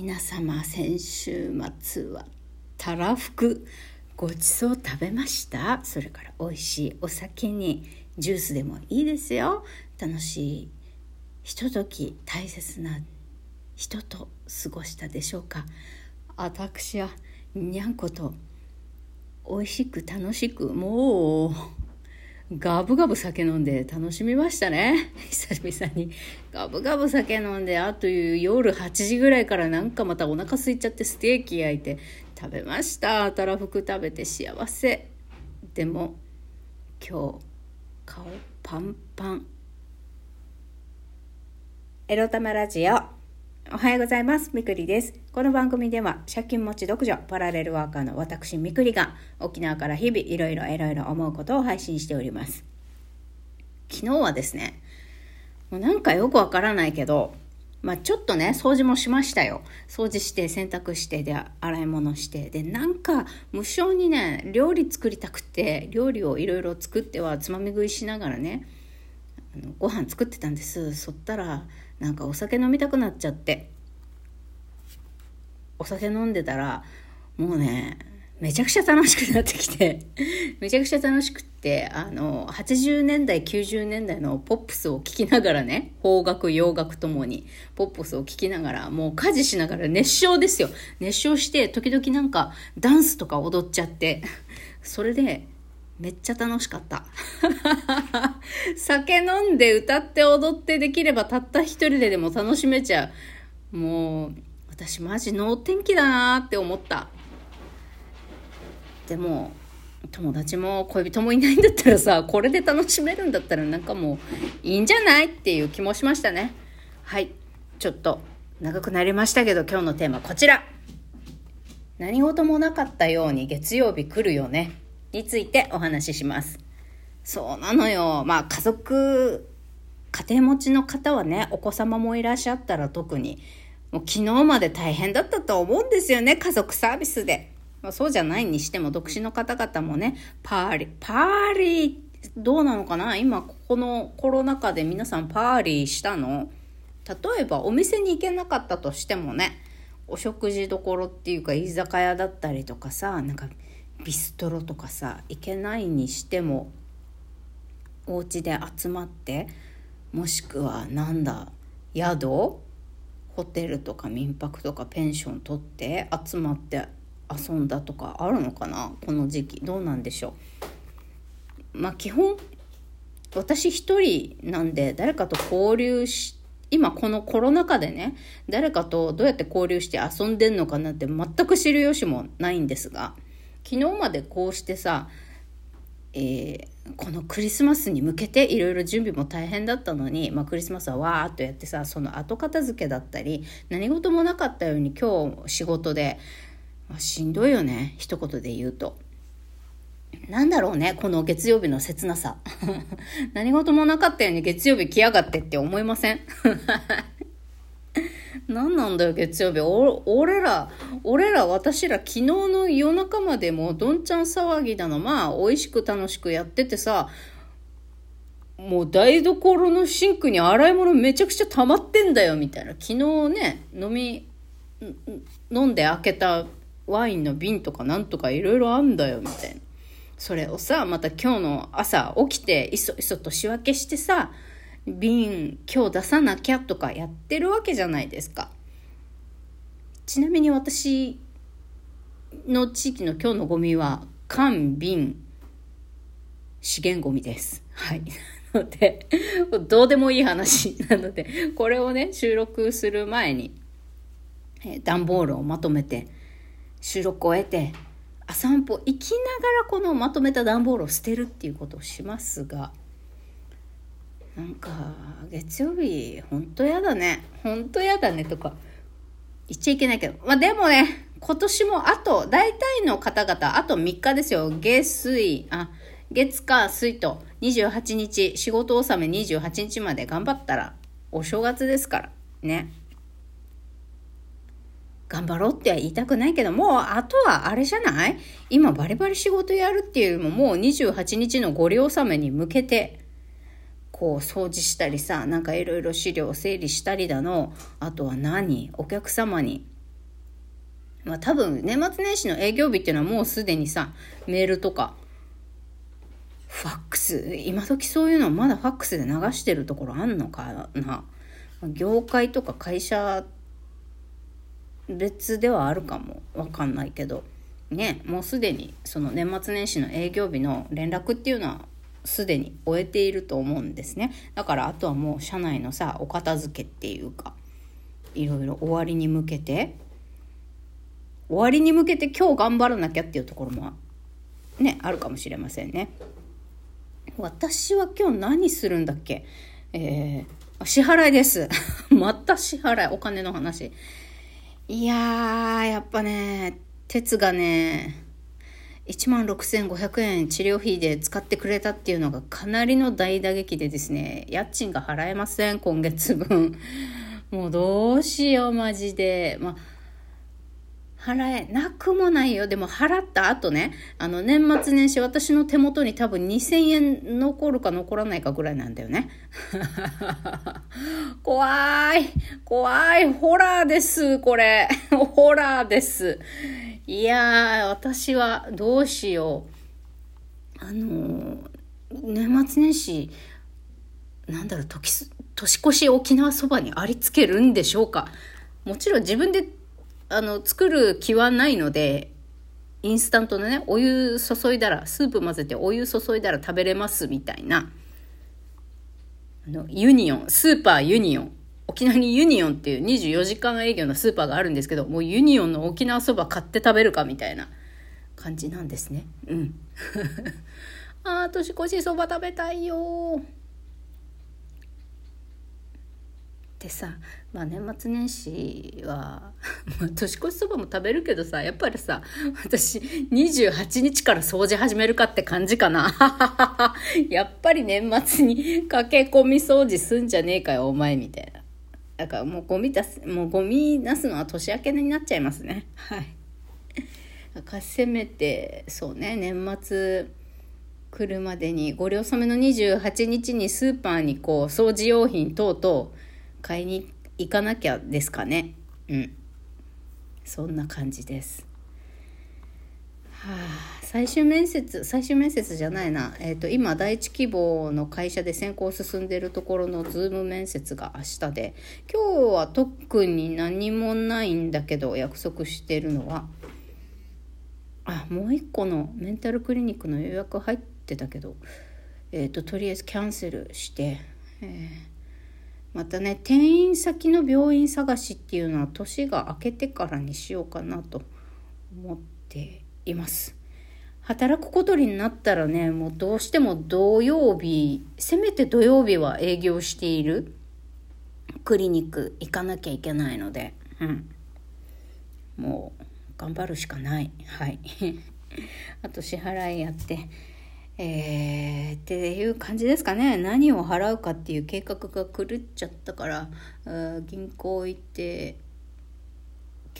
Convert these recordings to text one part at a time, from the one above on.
皆様先週末はたらふくごちそう食べました？それから美味しいお酒にジュースでもいいですよ。楽しいひととき大切な人と過ごしたでしょうか？私はにゃんこと美味しく楽しくもうガブガブ酒飲んで楽しみましたね。久々に。ガブガブ酒飲んで、あという夜8時ぐらいからなんかまたお腹空いちゃってステーキ焼いて食べました。たらふく食べて幸せ。でも、今日、顔パンパン。エロ玉ラジオ。おはようございます。みくりです。この番組では、借金持ち独女、パラレルワーカーの私みくりが、沖縄から日々いろいろいろいろ思うことを配信しております。昨日はですね、もうなんかよくわからないけど、まあちょっとね、掃除もしましたよ。掃除して、洗濯して、で、洗い物して。で、なんか、無性にね、料理作りたくて、料理をいろいろ作っては、つまみ食いしながらね、のご飯作ってたんです。そったら、なんかお酒飲みたくなっちゃって。お酒飲んでたらもうねめちゃくちゃ楽しくなってきて。めちゃくちゃ楽しくってあの80年代90年代のポップスを聴きながらね邦楽洋楽ともにポップスを聴きながらもう家事しながら熱唱ですよ。熱唱して時々なんかダンスとか踊っちゃって。それでめっちゃ楽しかった。酒飲んで歌って踊ってできればたった一人ででも楽しめちゃう。もう、私マジ能天気だなって思った。でも、友達も恋人もいないんだったらさ、これで楽しめるんだったらなんかもういいんじゃないっていう気もしましたね。はい。ちょっと長くなりましたけど今日のテーマこちら。何事もなかったように月曜日来るよね。についてお話しします。そうなのよ。まあ家族、家庭持ちの方はね、お子様もいらっしゃったら特に、もう昨日まで大変だったと思うんですよね、家族サービスで。まあ、そうじゃないにしても、独身の方々もね、 party、party、どうなのかな？今、ここのコロナ禍で皆さんパーリーしたの？例えばお店に行けなかったとしてもね、お食事どころっていうか居酒屋だったりとかさ、なんかビストロとかさ行けないにしてもお家で集まってもしくはなんだ宿ホテルとか民泊とかペンション取って集まって遊んだとかあるのかな？この時期どうなんでしょう？まあ基本私一人なんで誰かと交流し今このコロナ禍でね誰かとどうやって交流して遊んでんのかなって全く知る由もないんですが昨日までこうしてさ、えー、このクリスマスに向けていろいろ準備も大変だったのに、まあ、クリスマスはわーっとやってさその後片付けだったり何事もなかったように今日仕事で、まあ、しんどいよね一言で言うと。なんだろうね、この月曜日の切なさ。何事もなかったように月曜日来やがってって思いません？何なんだよ、月曜日。俺ら、俺ら、私ら、昨日の夜中までもどんちゃん騒ぎだの、まあ、美味しく楽しくやっててさ、もう台所のシンクに洗い物めちゃくちゃ溜まってんだよ、みたいな。昨日ね、飲み、飲んで開けたワインの瓶とかなんとかいろいろあんだよ、みたいな。それをさ、また今日の朝起きて、いそいそと仕分けしてさ、瓶今日出さなきゃとかやってるわけじゃないですか。ちなみに私の地域の今日のゴミは缶、瓶、資源ゴミです。はい。なので、どうでもいい話なので、これをね、収録する前に、え、段ボールをまとめて、収録を終えて、散歩行きながらこのまとめた段ボールを捨てるっていうことをしますが、なんか月曜日ほんとやだね。ほんとやだねとか言っちゃいけないけど。まあでもね今年もあと大体の方々あと3日ですよ。月水あ月火水と28日仕事納め28日まで頑張ったらお正月ですから。ね。頑張ろうっては言いたくないけど、もうあとはあれじゃない？今バリバリ仕事やるっていうよりももう納日のご利納めに向けてこう掃除したりさなんかいろいろ資料整理したりだのあとは何お客様にまあ多分年末年始の営業日っていうのはもうすでにさ、メールとか、ファックス、今時そういうのまだファックスで流してるところあんのかな。業界とか会社別ではあるかもわかんないけど、ね、もうすでにその年末年始の営業日の連絡っていうのはすでに終えていると思うんですね。だからあとはもう社内のさ、お片付けっていうか、いろいろ終わりに向けて、終わりに向けて今日頑張らなきゃっていうところもね、あるかもしれませんね。私は今日何するんだっけ？えー、支払いです。また支払い、お金の話。いやー、やっぱね、鉄がね、1万6500円治療費で使ってくれたっていうのがかなりの大打撃でですね、家賃が払えません、今月分。もうどうしよう、マジで。まあ払えなくもないよ。でも払った後ね、あの年末年始私の手元に多分2000円残るか残らないかぐらいなんだよね。怖い。怖い。ホラーです、これ。ホラーです。いやー、私はどうしよう。あのー、年末年始、なんだろう、年越し沖縄そばにありつけるんでしょうか。もちろん自分であの、作る気はないので、インスタントのね、お湯注いだら、スープ混ぜてお湯注いだら食べれますみたいな、あの、ユニオン、スーパーユニオン。沖縄にユニオンっていう24時間営業のスーパーがあるんですけど、もうユニオンの沖縄そば買って食べるかみたいな感じなんですね。うん。あー、年越しそば食べたいよでさ、まあ、年末年始は、年越しそばも食べるけどさやっぱりさ私28日から掃除始めるかって感じかな やっぱり年末に駆け込み掃除すんじゃねえかよお前みたいなだからもうゴミ出すもうゴミ出すのは年明けになっちゃいますね。はい。だからせめてそうね年末来るまでにご了承めの28日にスーパーにこう掃除用品等々買いに行かなきゃですかね。うん。そんな感じです。はあ最終面接最終面接じゃないな、えーと、今第一希望の会社で選考進んでるところのズーム面接が明日で。今日は特に何もないんだけど約束してるのは。あもう一個のメンタルクリニックの予約入ってたけど。えっ、ー、ととりあえずキャンセルして、えーまたね転院先の病院探しっていうのは年が明けてからにしようかなと思っています。働くことになったらねもうどうしても土曜日せめて土曜日は営業している。クリニック行かなきゃいけないので。うん。もう頑張るしかない。はい。あと支払いやって。えー、っていう感じですかね。何を払うかっていう計画が狂っちゃったから銀行行って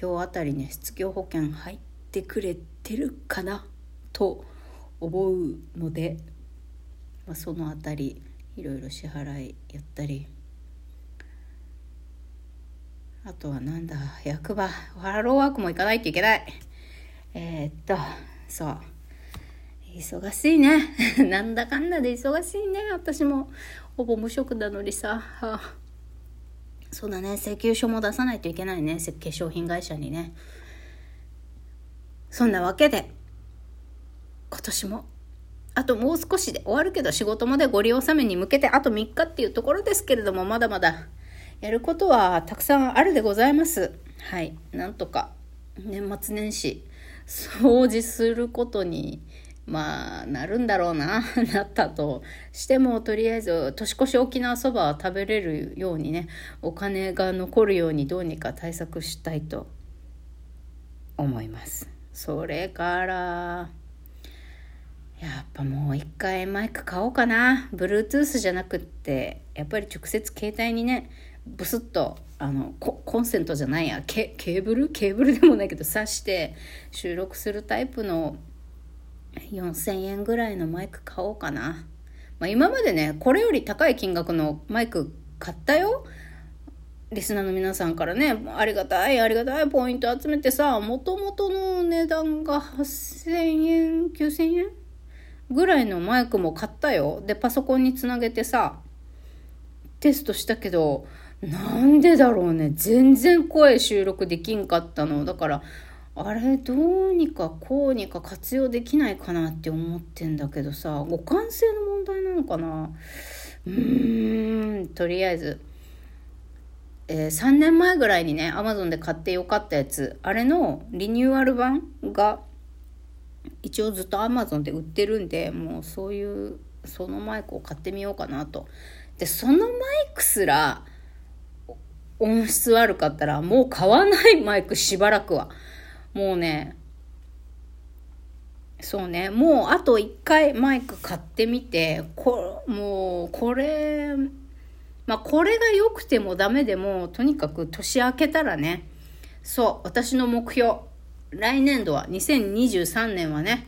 今日あたりね失業保険入ってくれてるかなと思うので、まあ、そのあたりいろいろ支払いやったりあとはなんだ役場ハローワークも行かないといけないえー、っとそう忙しいね。なんだかんだで忙しいね。私もほぼ無職なのにさ。はあ、そうだね。請求書も出さないといけないね。化粧品会社にね。そんなわけで、今年も、あともう少しで終わるけど仕事までご利用納めに向けてあと3日っていうところですけれども、まだまだやることはたくさんあるでございます。はい。なんとか年末年始掃除することにまあ、なるんだろうな、なったとしても、とりあえず、年越し沖縄そばは食べれるようにね、お金が残るようにどうにか対策したいと思います。それから、やっぱもう一回マイク買おうかな。Bluetooth じゃなくって、やっぱり直接携帯にね、ブスッと、あの、コンセントじゃないや、ケケーブル？ケーブルでもないけど、挿して収録するタイプの4000円ぐらいのマイク買おうかな。まあ、今までね、これより高い金額のマイク買ったよ。リスナーの皆さんからね、ありがたい、ありがたいポイント集めてさ、もともとの値段が8000円、9000円ぐらいのマイクも買ったよ。で、パソコンにつなげてさ、テストしたけど、なんでだろうね。全然声収録できんかったの。だから、あれ、どうにかこうにか活用できないかなって思ってんだけどさ、互換性の問題なのかなうーん、とりあえず。えー、3年前ぐらいにね、アマゾンで買ってよかったやつ、あれのリニューアル版が、一応ずっとアマゾンで売ってるんで、もうそういう、そのマイクを買ってみようかなと。で、そのマイクすら、音質悪かったら、もう買わないマイクしばらくは。もうね、そうね、もうあと一回マイク買ってみて、こもう、これ、まあ、これが良くてもダメでも、とにかく年明けたらね、そう、私の目標、来年度は、2023年はね、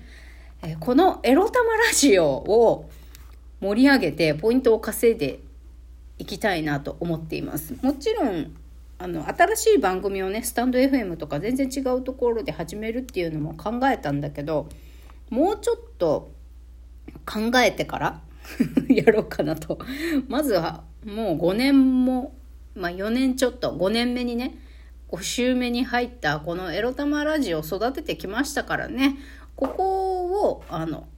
えこのエロ玉ラジオを盛り上げて、ポイントを稼いでいきたいなと思っています。もちろん、あの、新しい番組をね、スタンド FM とか全然違うところで始めるっていうのも考えたんだけど、もうちょっと考えてから やろうかなと。まずは、もう5年も、まあ4年ちょっと、5年目にね、5週目に入ったこのエロ玉ラジオを育ててきましたからね、ここを、あの、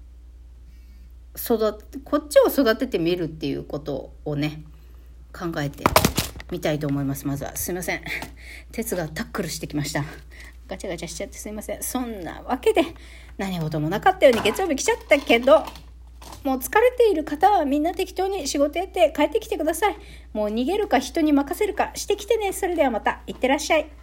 育、こっちを育ててみるっていうことをね、考えてみたいと思います。まずは。すいません。鉄がタックルしてきました。ガチャガチャしちゃってすいません。そんなわけで、何事もなかったように月曜日来ちゃったけど、もう疲れている方はみんな適当に仕事やって帰ってきてください。もう逃げるか人に任せるかしてきてね。それではまた、いってらっしゃい。